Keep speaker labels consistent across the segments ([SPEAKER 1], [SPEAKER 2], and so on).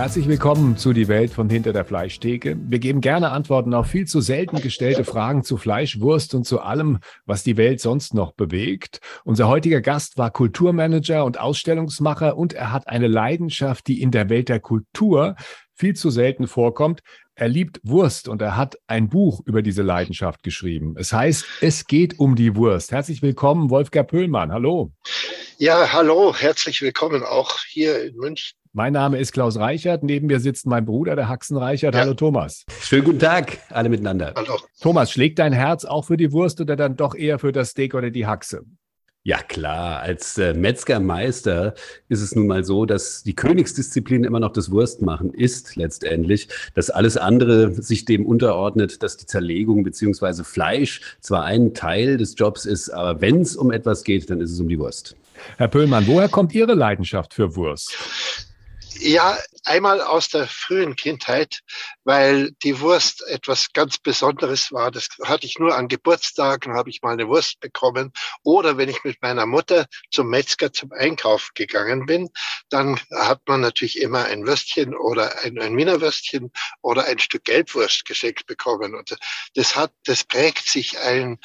[SPEAKER 1] Herzlich willkommen zu Die Welt von hinter der Fleischtheke. Wir geben gerne Antworten auf viel zu selten gestellte Fragen zu Fleisch, Wurst und zu allem, was die Welt sonst noch bewegt. Unser heutiger Gast war Kulturmanager und Ausstellungsmacher und er hat eine Leidenschaft, die in der Welt der Kultur viel zu selten vorkommt. Er liebt Wurst und er hat ein Buch über diese Leidenschaft geschrieben. Es heißt, es geht um die Wurst. Herzlich willkommen, Wolfgang Pöhlmann. Hallo.
[SPEAKER 2] Ja, hallo, herzlich willkommen auch hier in München.
[SPEAKER 1] Mein Name ist Klaus Reichert. Neben mir sitzt mein Bruder, der Haxen Reichert. Ja. Hallo Thomas.
[SPEAKER 3] Schönen guten Tag, alle miteinander.
[SPEAKER 1] Hallo. Thomas, schlägt dein Herz auch für die Wurst oder dann doch eher für das Steak oder die Haxe?
[SPEAKER 3] Ja klar, als äh, Metzgermeister ist es nun mal so, dass die Königsdisziplin immer noch das Wurstmachen ist letztendlich, dass alles andere sich dem unterordnet, dass die Zerlegung beziehungsweise Fleisch zwar ein Teil des Jobs ist, aber wenn es um etwas geht, dann ist es um die Wurst.
[SPEAKER 1] Herr Pöhlmann, woher kommt Ihre Leidenschaft für Wurst?
[SPEAKER 2] Ja, einmal aus der frühen Kindheit, weil die Wurst etwas ganz Besonderes war. Das hatte ich nur an Geburtstagen, habe ich mal eine Wurst bekommen. Oder wenn ich mit meiner Mutter zum Metzger zum Einkauf gegangen bin, dann hat man natürlich immer ein Würstchen oder ein, ein Wiener Würstchen oder ein Stück Gelbwurst geschenkt bekommen. Und das hat, das prägt sich ein,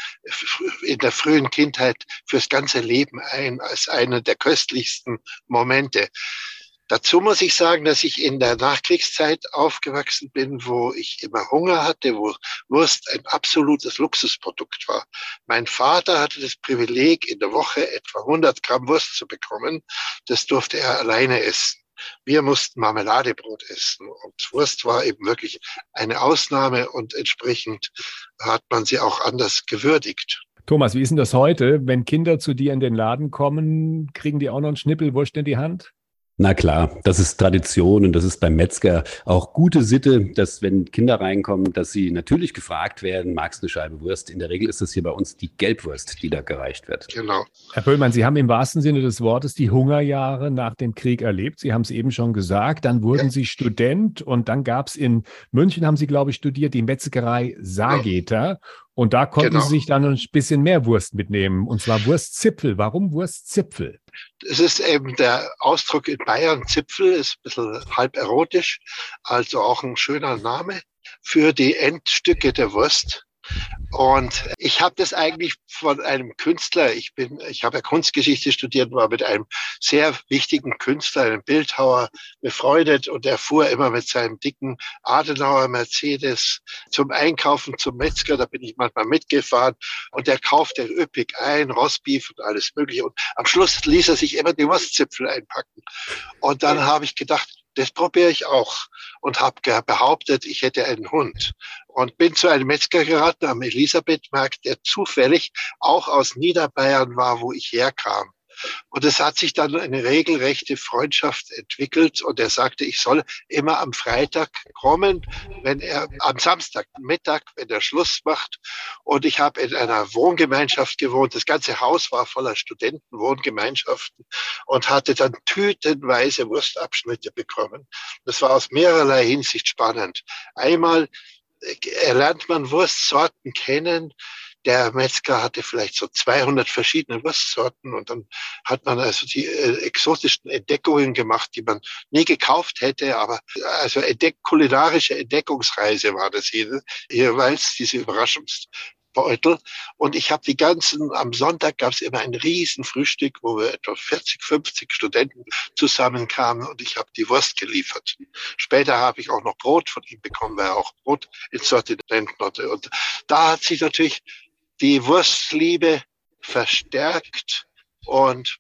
[SPEAKER 2] in der frühen Kindheit fürs ganze Leben ein als einer der köstlichsten Momente. Dazu muss ich sagen, dass ich in der Nachkriegszeit aufgewachsen bin, wo ich immer Hunger hatte, wo Wurst ein absolutes Luxusprodukt war. Mein Vater hatte das Privileg, in der Woche etwa 100 Gramm Wurst zu bekommen. Das durfte er alleine essen. Wir mussten Marmeladebrot essen und Wurst war eben wirklich eine Ausnahme und entsprechend hat man sie auch anders gewürdigt.
[SPEAKER 1] Thomas, wie ist denn das heute? Wenn Kinder zu dir in den Laden kommen, kriegen die auch noch einen Schnippelwurst in die Hand?
[SPEAKER 3] Na klar, das ist Tradition und das ist beim Metzger auch gute Sitte, dass wenn Kinder reinkommen, dass sie natürlich gefragt werden, magst du eine Scheibe Wurst? In der Regel ist das hier bei uns die Gelbwurst, die da gereicht wird.
[SPEAKER 1] Genau. Herr Pöllmann, Sie haben im wahrsten Sinne des Wortes die Hungerjahre nach dem Krieg erlebt. Sie haben es eben schon gesagt. Dann wurden ja. Sie Student und dann gab es in München, haben Sie, glaube ich, studiert, die Metzgerei Sageter. Ja. Und da konnten genau. Sie sich dann ein bisschen mehr Wurst mitnehmen, und zwar Wurstzipfel. Warum Wurstzipfel?
[SPEAKER 2] Das ist eben der Ausdruck in Bayern, Zipfel, ist ein bisschen halb erotisch, also auch ein schöner Name für die Endstücke der Wurst. Und ich habe das eigentlich von einem Künstler, ich bin, ich habe ja Kunstgeschichte studiert, war mit einem sehr wichtigen Künstler, einem Bildhauer, befreundet und er fuhr immer mit seinem dicken Adenauer Mercedes zum Einkaufen zum Metzger, da bin ich manchmal mitgefahren und er kaufte üppig ein, Rostbeef und alles mögliche. Und am Schluss ließ er sich immer die Wurstzipfel einpacken. Und dann habe ich gedacht, das probiere ich auch und habe behauptet, ich hätte einen Hund und bin zu einem Metzger geraten am Elisabethmarkt, der zufällig auch aus Niederbayern war, wo ich herkam. Und es hat sich dann eine regelrechte Freundschaft entwickelt und er sagte, ich soll immer am Freitag kommen, wenn er am Samstag Mittag, wenn er Schluss macht. Und ich habe in einer Wohngemeinschaft gewohnt. Das ganze Haus war voller Studentenwohngemeinschaften und hatte dann tütenweise Wurstabschnitte bekommen. Das war aus mehrerlei Hinsicht spannend. Einmal lernt man Wurstsorten kennen, der Metzger hatte vielleicht so 200 verschiedene Wurstsorten und dann hat man also die äh, exotischen Entdeckungen gemacht, die man nie gekauft hätte, aber also entdeck kulinarische Entdeckungsreise war das hier, jeweils diese Überraschungs Beutel. Und ich habe die ganzen, am Sonntag gab es immer ein Riesenfrühstück, wo wir etwa 40, 50 Studenten zusammenkamen und ich habe die Wurst geliefert. Später habe ich auch noch Brot von ihm bekommen, weil er auch Brot ins Sortiment hatte. Und da hat sich natürlich die Wurstliebe verstärkt und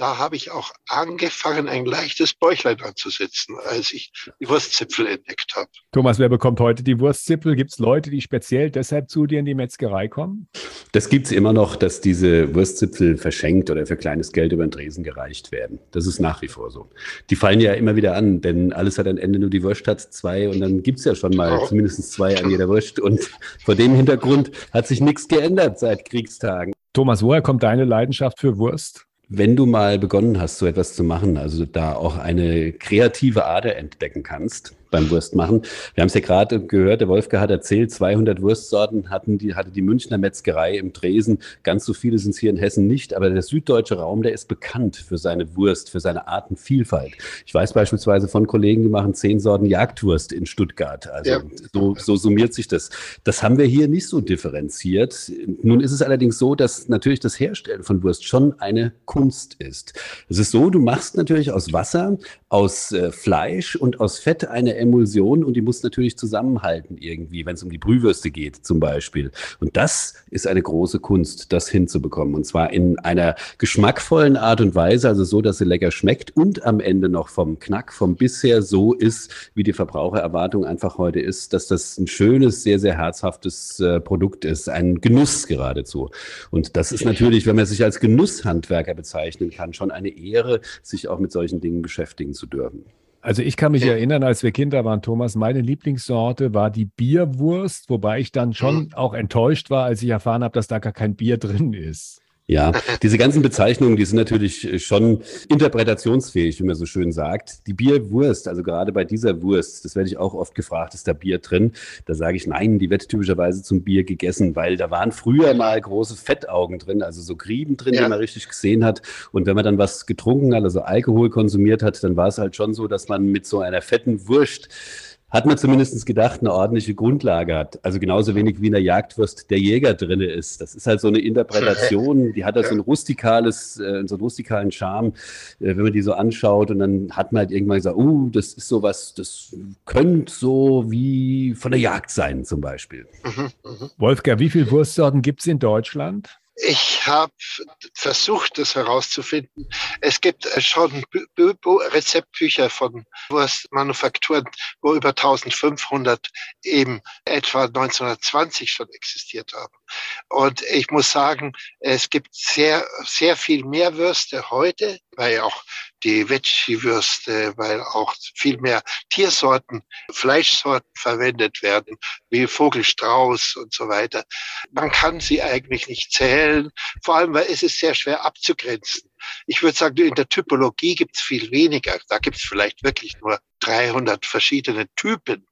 [SPEAKER 2] da habe ich auch angefangen, ein leichtes Bäuchlein anzusetzen, als ich die Wurstzipfel entdeckt habe.
[SPEAKER 1] Thomas, wer bekommt heute die Wurstzipfel? Gibt es Leute, die speziell deshalb zu dir in die Metzgerei kommen?
[SPEAKER 3] Das gibt es immer noch, dass diese Wurstzipfel verschenkt oder für kleines Geld über den Tresen gereicht werden. Das ist nach wie vor so. Die fallen ja immer wieder an, denn alles hat ein Ende, nur die Wurst hat zwei und dann gibt es ja schon mal oh. zumindest zwei an jeder Wurst. Und vor dem Hintergrund hat sich nichts geändert seit Kriegstagen.
[SPEAKER 1] Thomas, woher kommt deine Leidenschaft für Wurst?
[SPEAKER 3] Wenn du mal begonnen hast, so etwas zu machen, also da auch eine kreative Ader entdecken kannst, beim Wurstmachen. Wir haben es ja gerade gehört, der Wolfgang hat erzählt, 200 Wurstsorten hatten die, hatte die Münchner Metzgerei im Dresen. Ganz so viele sind es hier in Hessen nicht, aber der süddeutsche Raum, der ist bekannt für seine Wurst, für seine Artenvielfalt. Ich weiß beispielsweise von Kollegen, die machen zehn Sorten Jagdwurst in Stuttgart. Also ja. so, so summiert sich das. Das haben wir hier nicht so differenziert. Nun ist es allerdings so, dass natürlich das Herstellen von Wurst schon eine Kunst ist. Es ist so, du machst natürlich aus Wasser, aus äh, Fleisch und aus Fett eine Emulsion und die muss natürlich zusammenhalten irgendwie, wenn es um die Brühwürste geht zum Beispiel. Und das ist eine große Kunst, das hinzubekommen. Und zwar in einer geschmackvollen Art und Weise, also so, dass sie lecker schmeckt und am Ende noch vom Knack, vom bisher so ist, wie die Verbrauchererwartung einfach heute ist, dass das ein schönes, sehr, sehr herzhaftes äh, Produkt ist, ein Genuss geradezu. Und das ist natürlich, wenn man sich als Genusshandwerker bezeichnen kann, schon eine Ehre, sich auch mit solchen Dingen beschäftigen zu dürfen.
[SPEAKER 1] Also ich kann mich erinnern, als wir Kinder waren, Thomas, meine Lieblingssorte war die Bierwurst, wobei ich dann schon mhm. auch enttäuscht war, als ich erfahren habe, dass da gar kein Bier drin ist.
[SPEAKER 3] Ja, diese ganzen Bezeichnungen, die sind natürlich äh, schon interpretationsfähig, wie man so schön sagt. Die Bierwurst, also gerade bei dieser Wurst, das werde ich auch oft gefragt, ist da Bier drin? Da sage ich nein, die wird typischerweise zum Bier gegessen, weil da waren früher mal große Fettaugen drin, also so Grieben drin, ja. die man richtig gesehen hat. Und wenn man dann was getrunken hat, also Alkohol konsumiert hat, dann war es halt schon so, dass man mit so einer fetten Wurst hat man zumindest gedacht, eine ordentliche Grundlage hat. Also genauso wenig wie in der Jagdwurst der Jäger drinne ist. Das ist halt so eine Interpretation, die hat halt so ein rustikales, äh, so einen rustikalen Charme, äh, wenn man die so anschaut. Und dann hat man halt irgendwann gesagt, uh, das ist sowas, das könnte so wie von der Jagd sein zum Beispiel.
[SPEAKER 1] Mhm, mh. Wolfgang, wie viele Wurstsorten gibt es in Deutschland?
[SPEAKER 2] Ich habe versucht, das herauszufinden. Es gibt äh, schon Rezeptbücher von Wurstmanufakturen, wo über 1500 eben etwa 1920 schon existiert haben. Und ich muss sagen, es gibt sehr, sehr viel mehr Würste heute, weil auch die Veggie-Würste, weil auch viel mehr Tiersorten, Fleischsorten verwendet werden, wie Vogelstrauß und so weiter. Man kann sie eigentlich nicht zählen, vor allem weil es ist sehr schwer abzugrenzen. Ich würde sagen, in der Typologie gibt es viel weniger. Da gibt es vielleicht wirklich nur 300 verschiedene Typen.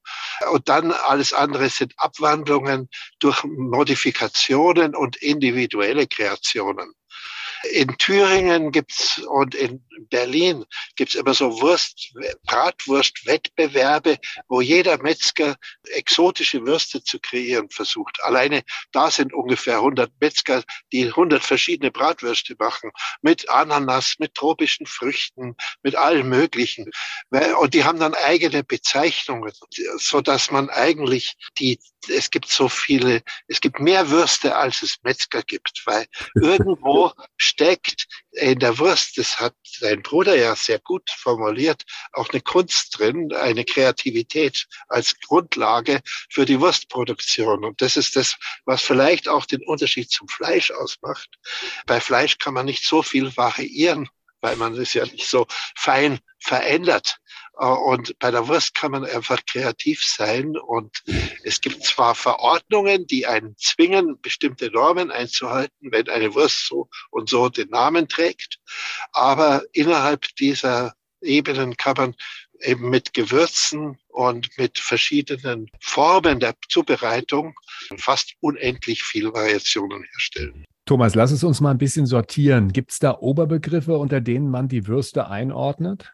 [SPEAKER 2] Und dann alles andere sind Abwandlungen durch Modifikationen und individuelle Kreationen. In Thüringen gibt's und in Berlin gibt's immer so Wurst, Bratwurst-Wettbewerbe, wo jeder Metzger exotische Würste zu kreieren versucht. Alleine da sind ungefähr 100 Metzger, die 100 verschiedene Bratwürste machen, mit Ananas, mit tropischen Früchten, mit allem Möglichen. Und die haben dann eigene Bezeichnungen, so dass man eigentlich die, es gibt so viele, es gibt mehr Würste, als es Metzger gibt, weil irgendwo steckt in der Wurst, das hat sein Bruder ja sehr gut formuliert, auch eine Kunst drin, eine Kreativität als Grundlage für die Wurstproduktion. Und das ist das, was vielleicht auch den Unterschied zum Fleisch ausmacht. Bei Fleisch kann man nicht so viel variieren, weil man es ja nicht so fein verändert. Äh, und bei der Wurst kann man einfach kreativ sein. Und es gibt zwar Verordnungen, die einen zwingen, bestimmte Normen einzuhalten, wenn eine Wurst so und so den Namen trägt. Aber innerhalb dieser Ebenen kann man eben mit Gewürzen und mit verschiedenen Formen der Zubereitung fast unendlich viel Variationen herstellen.
[SPEAKER 1] Thomas, lass es uns mal ein bisschen sortieren. Gibt es da Oberbegriffe, unter denen man die Würste einordnet?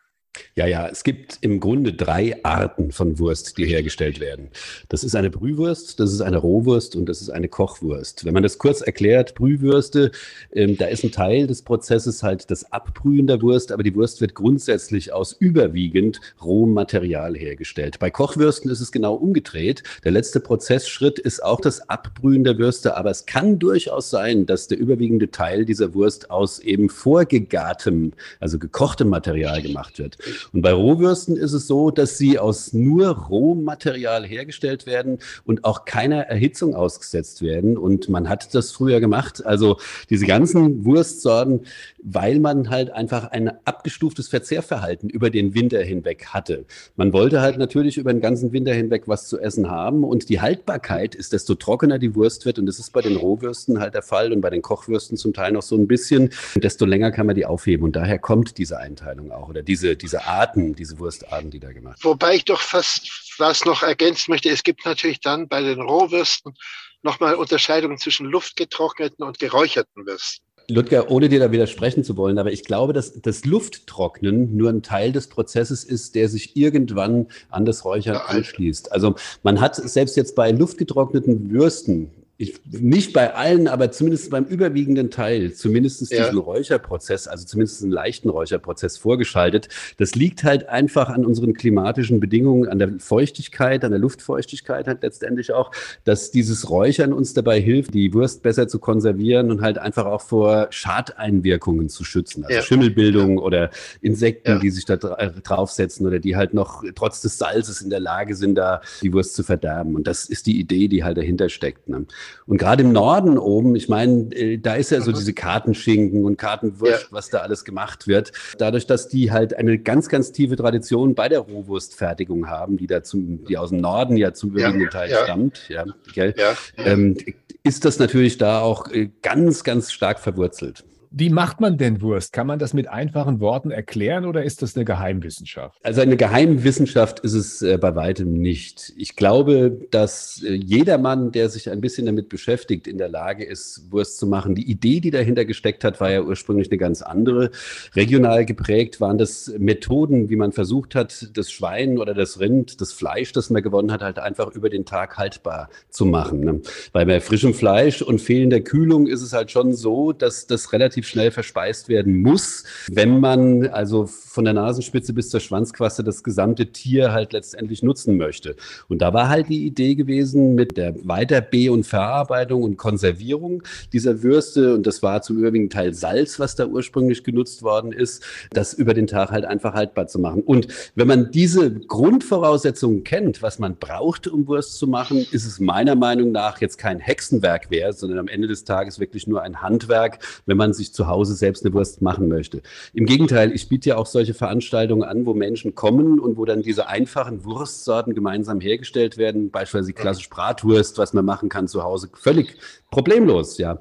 [SPEAKER 3] Ja, ja, es gibt im Grunde drei Arten von Wurst, die hergestellt werden. Das ist eine Brühwurst, das ist eine Rohwurst und das ist eine Kochwurst. Wenn man das kurz erklärt, Brühwürste, ähm, da ist ein Teil des Prozesses halt das Abbrühen der Wurst, aber die Wurst wird grundsätzlich aus überwiegend rohem Material hergestellt. Bei Kochwürsten ist es genau umgedreht. Der letzte Prozessschritt ist auch das Abbrühen der Würste, aber es kann durchaus sein, dass der überwiegende Teil dieser Wurst aus eben vorgegartem, also gekochtem Material gemacht wird. Und bei Rohwürsten ist es so, dass sie aus nur Rohmaterial hergestellt werden und auch keiner Erhitzung ausgesetzt werden. Und man hat das früher gemacht. Also diese ganzen Wurstsorten, weil man halt einfach ein abgestuftes Verzehrverhalten über den Winter hinweg hatte. Man wollte halt natürlich über den ganzen Winter hinweg was zu essen haben. Und die Haltbarkeit ist, desto trockener die Wurst wird. Und das ist bei den Rohwürsten halt der Fall und bei den Kochwürsten zum Teil noch so ein bisschen. desto länger kann man die aufheben. Und daher kommt diese Einteilung auch oder diese, diese diese Arten, diese Wurstarten, die da gemacht
[SPEAKER 2] werden. Wobei ich doch fast was noch ergänzen möchte. Es gibt natürlich dann bei den Rohwürsten nochmal Unterscheidungen zwischen luftgetrockneten und geräucherten Würsten.
[SPEAKER 3] Ludger, ohne dir da widersprechen zu wollen, aber ich glaube, dass das Lufttrocknen nur ein Teil des Prozesses ist, der sich irgendwann an das Räuchern anschließt. Also man hat selbst jetzt bei luftgetrockneten Würsten ich, nicht bei allen, aber zumindest beim überwiegenden Teil, zumindest ja. diesen Räucherprozess, also zumindest einen leichten Räucherprozess vorgeschaltet. Das liegt halt einfach an unseren klimatischen Bedingungen, an der Feuchtigkeit, an der Luftfeuchtigkeit halt letztendlich auch, dass dieses Räuchern uns dabei hilft, die Wurst besser zu konservieren und halt einfach auch vor Schadeinwirkungen zu schützen. Also ja. Schimmelbildung ja. oder Insekten, die sich da draufsetzen oder die halt noch trotz des Salzes in der Lage sind, da die Wurst zu verderben. Und das ist die Idee, die halt dahinter steckt. Ne? Und gerade im Norden oben, ich meine, äh, da ist ja so diese Kartenschinken und Kartenwurst, ja. was da alles gemacht wird. Dadurch, dass die halt eine ganz, ganz tiefe Tradition bei der Rohwurstfertigung haben, die da zum, die aus dem Norden ja zum überwiegenden Teil ja. stammt, ja, gell? Ja. Ähm, ist das natürlich da auch äh, ganz, ganz stark verwurzelt.
[SPEAKER 1] Wie macht man denn Wurst? Kann man das mit einfachen Worten erklären oder ist das eine Geheimwissenschaft?
[SPEAKER 3] Also eine Geheimwissenschaft ist es äh, bei weitem nicht. Ich glaube, dass äh, jedermann, der sich ein bisschen damit beschäftigt, in der Lage ist, Wurst zu machen. Die Idee, die dahinter gesteckt hat, war ja ursprünglich eine ganz andere. Regional geprägt waren das Methoden, wie man versucht hat, das Schwein oder das Rind, das Fleisch, das man gewonnen hat, halt einfach über den Tag haltbar zu machen. Ne? Bei frischem Fleisch und fehlender Kühlung ist es halt schon so, dass das relativ relativ schnell verspeist werden muss, wenn man also von der Nasenspitze bis zur Schwanzquaste das gesamte Tier halt letztendlich nutzen möchte. Und da war halt die Idee gewesen mit der Weiter- B- und Verarbeitung und Konservierung dieser Würste, und das war zum überwiegenden Teil Salz, was da ursprünglich genutzt worden ist, das über den Tag halt einfach haltbar zu machen. Und wenn man diese Grundvoraussetzungen kennt, was man braucht, um Wurst zu machen, ist es meiner Meinung nach jetzt kein Hexenwerk wert, sondern am Ende des Tages wirklich nur ein Handwerk, wenn man sich zu Hause selbst eine Wurst machen möchte. Im Gegenteil, ich biete ja auch solche Veranstaltungen an, wo Menschen kommen und wo dann diese einfachen Wurstsorten gemeinsam hergestellt werden, beispielsweise klassisch Bratwurst, was man machen kann zu Hause, völlig problemlos, ja.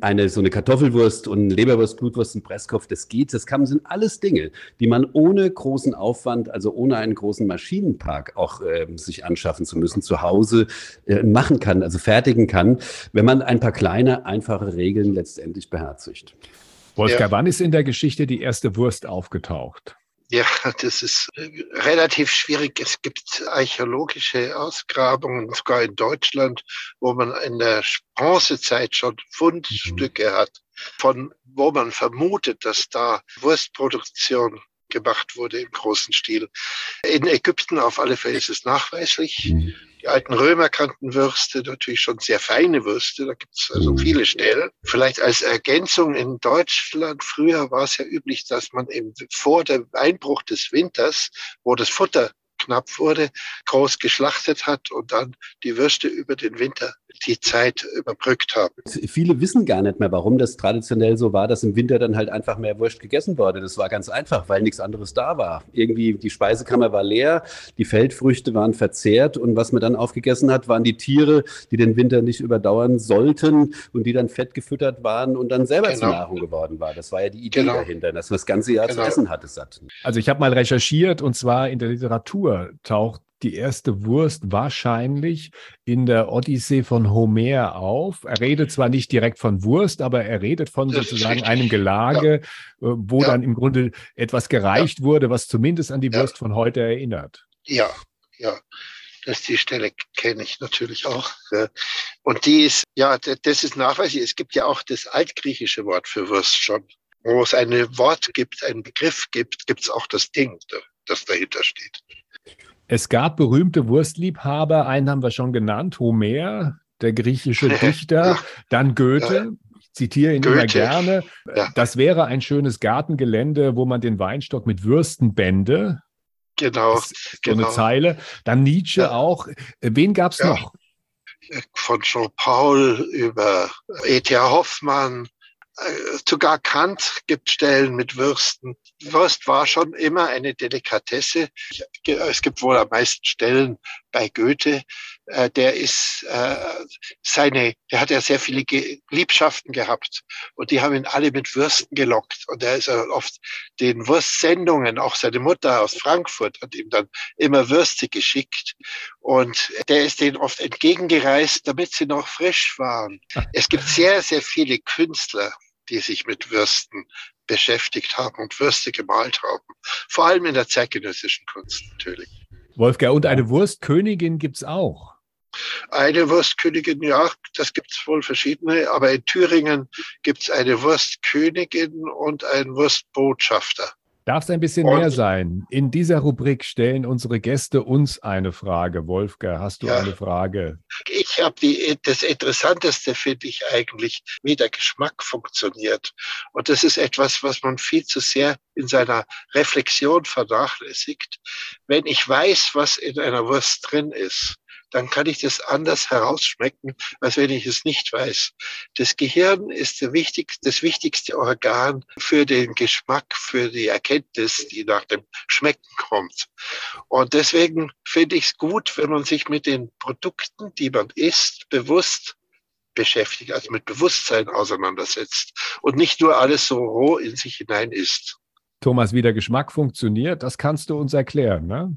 [SPEAKER 3] Eine, so eine Kartoffelwurst und Leberwurst, Blutwurst und Presskopf, das geht, das kann, sind alles Dinge, die man ohne großen Aufwand, also ohne einen großen Maschinenpark auch äh, sich anschaffen zu müssen, zu Hause äh, machen kann, also fertigen kann, wenn man ein paar kleine, einfache Regeln letztendlich beherzigt.
[SPEAKER 1] Wolfgang, ja. wann ist in der Geschichte die erste Wurst aufgetaucht?
[SPEAKER 2] Ja, das ist äh, relativ schwierig. Es gibt archäologische Ausgrabungen, sogar in Deutschland, wo man in der Bronzezeit schon Fundstücke mhm. hat, von wo man vermutet, dass da Wurstproduktion gemacht wurde im großen Stil. In Ägypten auf alle Fälle ist es nachweislich. Mhm. Die alten Römer kannten Würste, natürlich schon sehr feine Würste, da gibt es also mhm. viele Stellen. Vielleicht als Ergänzung in Deutschland, früher war es ja üblich, dass man eben vor dem Einbruch des Winters, wo das Futter knapp wurde, groß geschlachtet hat und dann die Würste über den Winter die Zeit überbrückt haben.
[SPEAKER 3] Viele wissen gar nicht mehr, warum das traditionell so war, dass im Winter dann halt einfach mehr Wurst gegessen wurde. Das war ganz einfach, weil nichts anderes da war. Irgendwie die Speisekammer war leer, die Feldfrüchte waren verzehrt und was man dann aufgegessen hat, waren die Tiere, die den Winter nicht überdauern sollten und die dann fett gefüttert waren und dann selber genau. zur Nahrung geworden war. Das war ja die Idee genau. dahinter, dass man das ganze Jahr genau. zu essen hatte satt.
[SPEAKER 1] Also ich habe mal recherchiert und zwar in der Literatur taucht die erste Wurst wahrscheinlich in der Odyssee von Homer auf. Er redet zwar nicht direkt von Wurst, aber er redet von sozusagen einem Gelage, ja. Äh, wo ja. dann im Grunde etwas gereicht ja. wurde, was zumindest an die Wurst von heute erinnert.
[SPEAKER 2] Ja, ja. Das die Stelle kenne ich natürlich auch. Und die ist, ja, das ist nachweislich. Es gibt ja auch das altgriechische Wort für Wurst schon. Wo es ein Wort gibt, einen Begriff gibt, gibt es auch das Ding, das dahinter steht.
[SPEAKER 1] Es gab berühmte Wurstliebhaber, einen haben wir schon genannt, Homer, der griechische Dichter, dann Goethe. Ich zitiere ihn Goethe. immer gerne. Ja. Das wäre ein schönes Gartengelände, wo man den Weinstock mit Würsten bände.
[SPEAKER 2] Genau.
[SPEAKER 1] So genau. eine Zeile. Dann Nietzsche ja. auch. Wen gab es ja. noch?
[SPEAKER 2] Von Jean-Paul über E.T.A. Hoffmann, äh, sogar Kant gibt Stellen mit Würsten. Wurst war schon immer eine Delikatesse. Es gibt wohl am meisten Stellen bei Goethe, äh, der ist äh, seine, der hat ja sehr viele Liebschaften gehabt und die haben ihn alle mit Würsten gelockt und er ist oft den Wurstsendungen, auch seine Mutter aus Frankfurt hat ihm dann immer Würste geschickt und der ist denen oft entgegengereist, damit sie noch frisch waren. Es gibt sehr, sehr viele Künstler, die sich mit Würsten beschäftigt haben und Würste gemalt haben. Vor allem in der zeitgenössischen Kunst natürlich.
[SPEAKER 1] Wolfgang, und eine Wurstkönigin gibt es auch.
[SPEAKER 2] Eine Wurstkönigin, ja, das gibt es wohl verschiedene, aber in Thüringen gibt es eine Wurstkönigin und einen Wurstbotschafter.
[SPEAKER 1] Darf es ein bisschen und, mehr sein? In dieser Rubrik stellen unsere Gäste uns eine Frage. Wolfgang, hast du ja, eine Frage?
[SPEAKER 2] Ich habe die, das Interessanteste finde ich eigentlich, wie der Geschmack funktioniert. Und das ist etwas, was man viel zu sehr in seiner Reflexion vernachlässigt. Wenn ich weiß, was in einer Wurst drin ist, dann kann ich das anders herausschmecken, als wenn ich es nicht weiß. Das Gehirn ist wichtig, das wichtigste Organ für den Geschmack, für die Erkenntnis, die nach dem Schmecken kommt. Und deswegen finde ich es gut, wenn man sich mit den Produkten, die man isst, bewusst beschäftigt, also mit Bewusstsein auseinandersetzt und nicht nur alles so roh in sich hinein isst.
[SPEAKER 1] Thomas, wie der Geschmack funktioniert, das kannst du uns erklären, ne?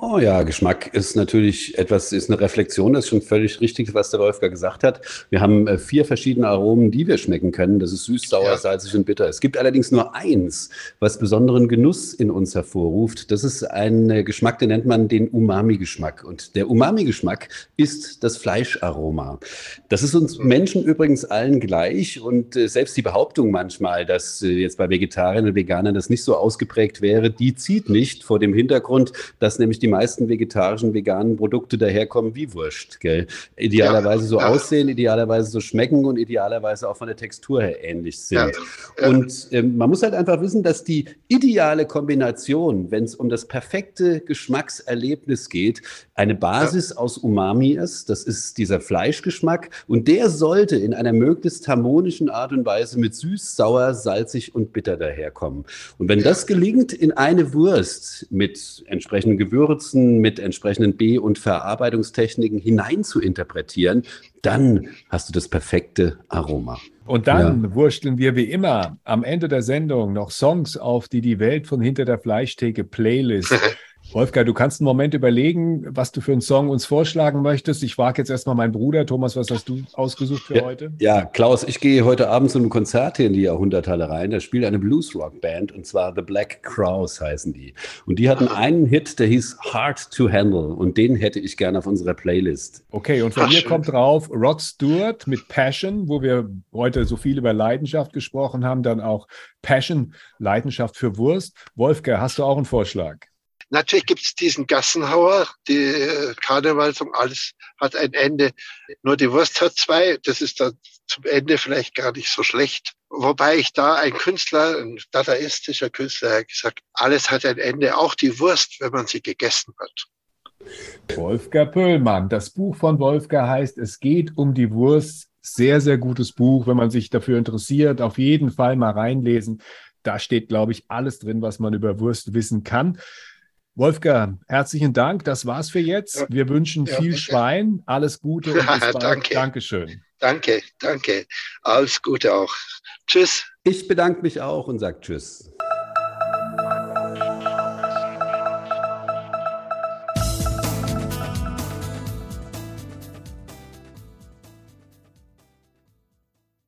[SPEAKER 3] Oh ja, Geschmack ist natürlich etwas, ist eine Reflexion, das ist schon völlig richtig, was der Wolfgang gesagt hat. Wir haben äh, vier verschiedene Aromen, die wir schmecken können. Das ist süß, sauer, ja. salzig und bitter. Es gibt allerdings nur eins, was besonderen Genuss in uns hervorruft. Das ist ein äh, Geschmack, den nennt man den Umami-Geschmack. Und der Umami-Geschmack ist das Fleischaroma. Das ist uns Menschen übrigens allen gleich. Und äh, selbst die Behauptung manchmal, dass jetzt bei Vegetariern und Veganern das nicht so ausgeprägt wäre, die zieht nicht vor dem Hintergrund, dass nämlich die die meisten vegetarischen, veganen Produkte daherkommen wie Wurst. Gell? Idealerweise ja, so ja. aussehen, idealerweise so schmecken und idealerweise auch von der Textur her ähnlich sind. Ja, und ähm, man muss halt einfach wissen, dass die ideale Kombination, wenn es um das perfekte Geschmackserlebnis geht, eine Basis aus Umami ist. Das ist dieser Fleischgeschmack und der sollte in einer möglichst harmonischen Art und Weise mit süß, sauer, salzig und bitter daherkommen. Und wenn das gelingt in eine Wurst mit entsprechenden Gewürzen, Gewürzen mit entsprechenden B- und Verarbeitungstechniken hinein zu interpretieren, dann hast du das perfekte Aroma.
[SPEAKER 1] Und dann ja. wursteln wir wie immer am Ende der Sendung noch Songs auf, die die Welt von hinter der Fleischtheke Playlist Wolfgang, du kannst einen Moment überlegen, was du für einen Song uns vorschlagen möchtest. Ich frage jetzt erstmal meinen Bruder. Thomas, was hast du ausgesucht für
[SPEAKER 3] ja,
[SPEAKER 1] heute?
[SPEAKER 3] Ja, Klaus, ich gehe heute Abend zu einem Konzert hier in die Jahrhunderthalle rein. Da spielt eine Blues-Rock-Band und zwar The Black Crows heißen die. Und die hatten einen Hit, der hieß Hard to Handle und den hätte ich gerne auf unserer Playlist.
[SPEAKER 1] Okay, und von mir kommt drauf Rod Stewart mit Passion, wo wir heute so viel über Leidenschaft gesprochen haben, dann auch Passion, Leidenschaft für Wurst. Wolfgang, hast du auch einen Vorschlag?
[SPEAKER 2] Natürlich gibt es diesen Gassenhauer, die äh, Karnevalsung, alles hat ein Ende. Nur die Wurst hat zwei. Das ist dann zum Ende vielleicht gar nicht so schlecht. Wobei ich da ein Künstler, ein dadaistischer Künstler, gesagt, alles hat ein Ende, auch die Wurst, wenn man sie gegessen hat.
[SPEAKER 1] Wolfgang Pöllmann. Das Buch von Wolfgang heißt Es geht um die Wurst. Sehr, sehr gutes Buch, wenn man sich dafür interessiert. Auf jeden Fall mal reinlesen. Da steht, glaube ich, alles drin, was man über Wurst wissen kann. Wolfgang, herzlichen Dank. Das war's für jetzt. Wir wünschen ja, viel Schwein, alles Gute und bis bald.
[SPEAKER 2] danke.
[SPEAKER 1] Dankeschön.
[SPEAKER 2] Danke, danke. Alles Gute auch. Tschüss.
[SPEAKER 3] Ich bedanke mich auch und sage Tschüss.